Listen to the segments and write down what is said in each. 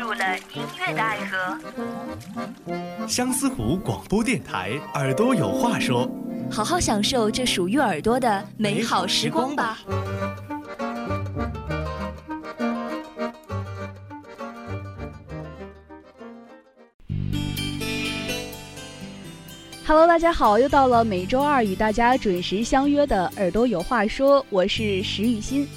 入了音乐的爱河。相思湖广播电台，耳朵有话说，好好享受这属于耳朵的美好时光吧。Hello，大家好，又到了每周二与大家准时相约的耳朵有话说，我是石雨欣。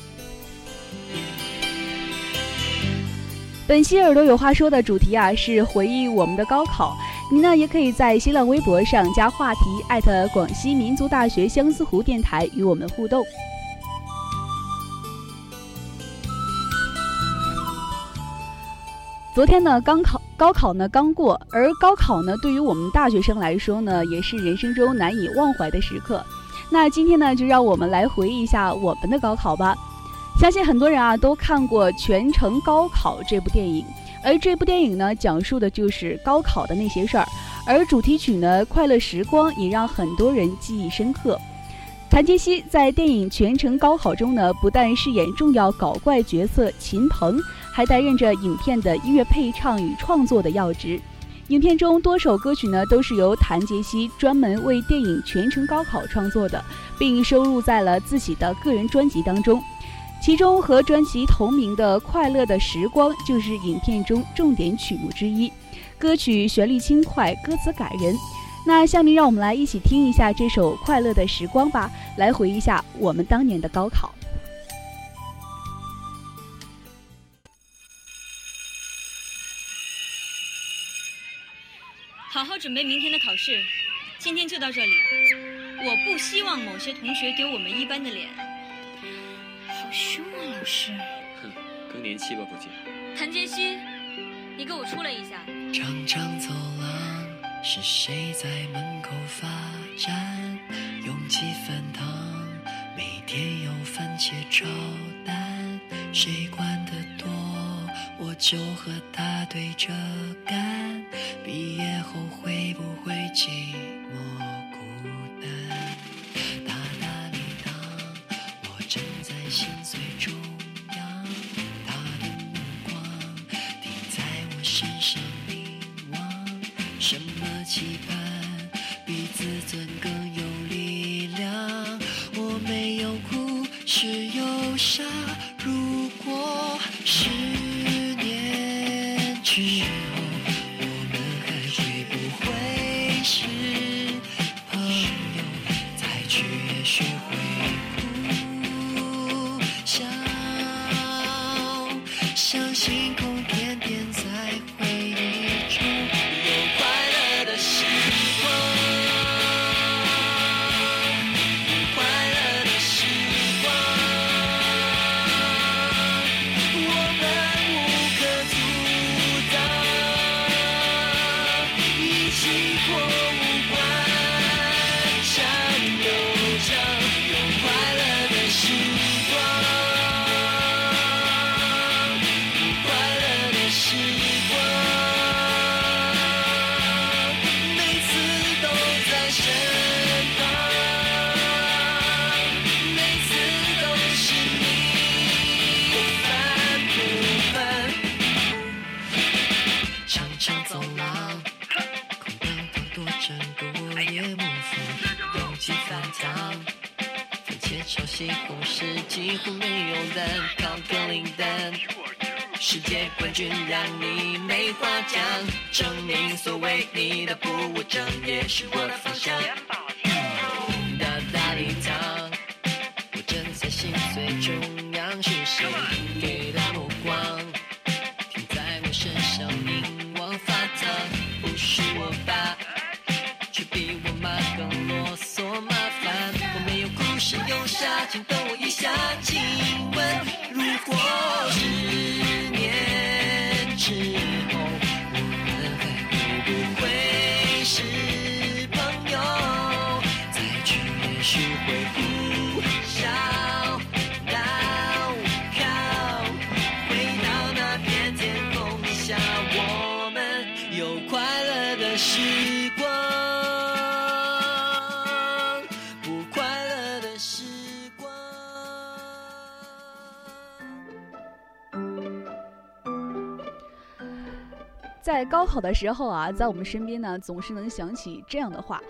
本期耳朵有话说的主题啊是回忆我们的高考，您呢也可以在新浪微博上加话题艾特广西民族大学相思湖电台与我们互动。昨天呢，刚考高考呢刚过，而高考呢对于我们大学生来说呢，也是人生中难以忘怀的时刻。那今天呢，就让我们来回忆一下我们的高考吧。相信很多人啊都看过《全程高考》这部电影，而这部电影呢讲述的就是高考的那些事儿，而主题曲呢《快乐时光》也让很多人记忆深刻。谭杰希在电影《全程高考》中呢，不但饰演重要搞怪角色秦鹏，还担任着影片的音乐配唱与创作的要职。影片中多首歌曲呢都是由谭杰希专门为电影《全程高考》创作的，并收录在了自己的个人专辑当中。其中和专辑同名的《快乐的时光》就是影片中重点曲目之一，歌曲旋律轻快，歌词感人。那下面让我们来一起听一下这首《快乐的时光》吧，来回忆一下我们当年的高考。好好准备明天的考试，今天就到这里。我不希望某些同学丢我们一班的脸。凶啊，老师！哼，更年期吧，估计。谭杰希，你给我出来一下。长长走廊，是谁在门口发站？拥挤饭堂，每天有番茄炒蛋。谁管得多，我就和他对着干。毕业后会不会寂寞？心是忧伤。西红柿几乎没有人靠格林登，世界冠军让你没话讲，证明所谓你的不务正业是我的方向。高考的时候啊，在我们身边呢，总是能想起这样的话：“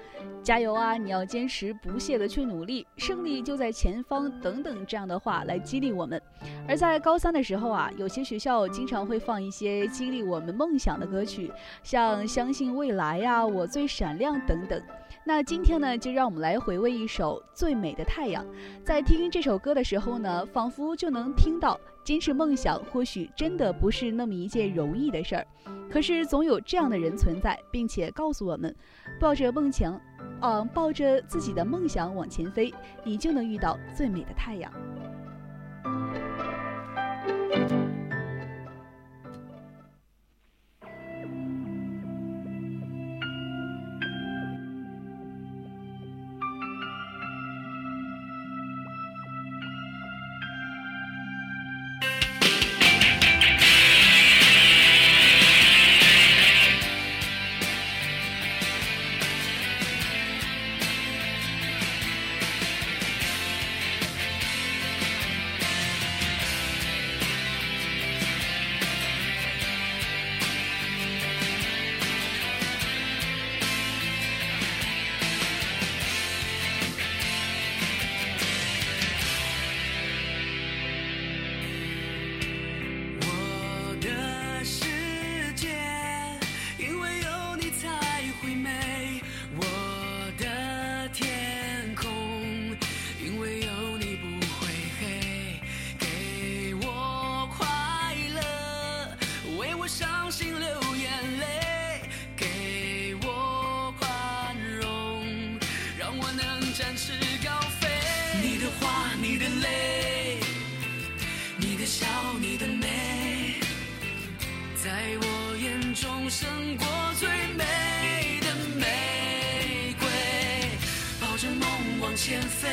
加油啊，你要坚持不懈的去努力，胜利就在前方。”等等这样的话来激励我们。而在高三的时候啊，有些学校经常会放一些激励我们梦想的歌曲，像《相信未来》呀，《我最闪亮》等等。那今天呢，就让我们来回味一首《最美的太阳》。在听这首歌的时候呢，仿佛就能听到，坚持梦想或许真的不是那么一件容易的事儿。可是总有这样的人存在，并且告诉我们，抱着梦想，嗯，抱着自己的梦想往前飞，你就能遇到最美的太阳。胜过最美的玫瑰抱着梦往前飞。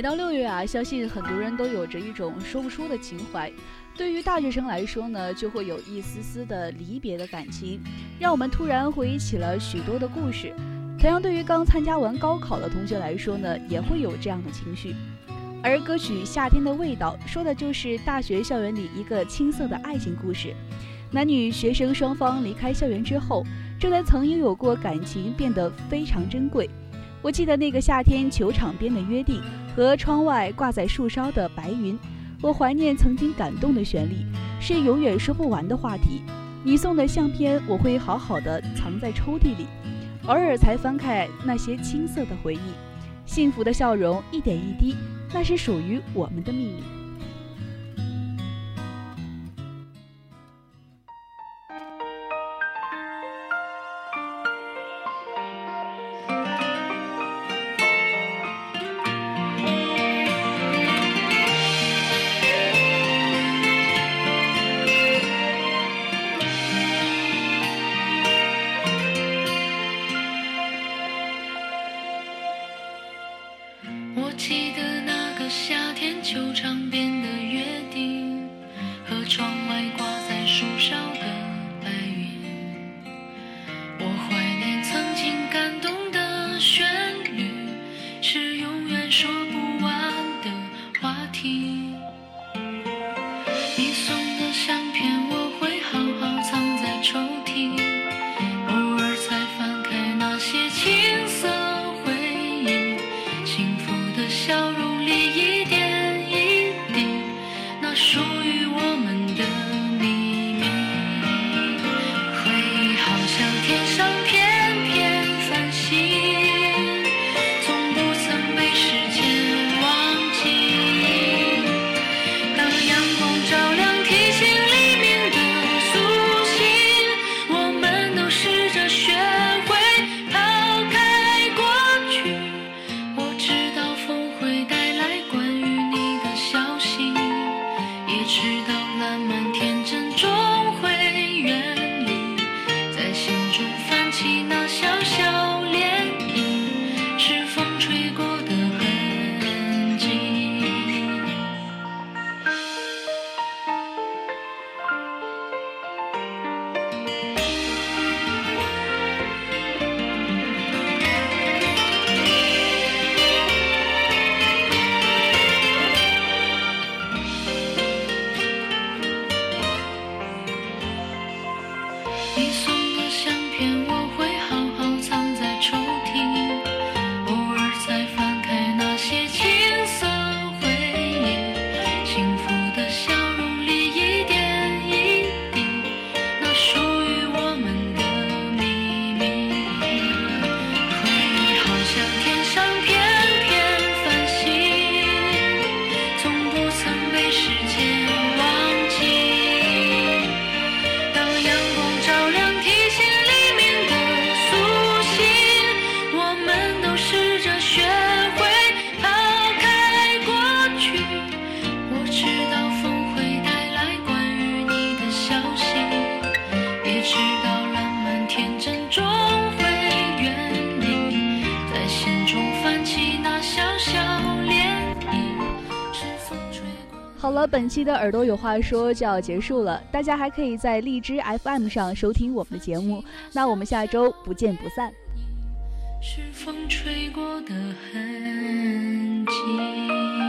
每到六月啊，相信很多人都有着一种说不出的情怀。对于大学生来说呢，就会有一丝丝的离别的感情，让我们突然回忆起了许多的故事。同样，对于刚参加完高考的同学来说呢，也会有这样的情绪。而歌曲《夏天的味道》说的就是大学校园里一个青涩的爱情故事。男女学生双方离开校园之后，这段曾拥有过感情变得非常珍贵。我记得那个夏天，球场边的约定。和窗外挂在树梢的白云，我怀念曾经感动的旋律，是永远说不完的话题。你送的相片，我会好好的藏在抽屉里，偶尔才翻开那些青涩的回忆。幸福的笑容，一点一滴，那是属于我们的秘密。笑容里。好了，本期的耳朵有话说就要结束了，大家还可以在荔枝 FM 上收听我们的节目。那我们下周不见不散。是风吹过的痕迹。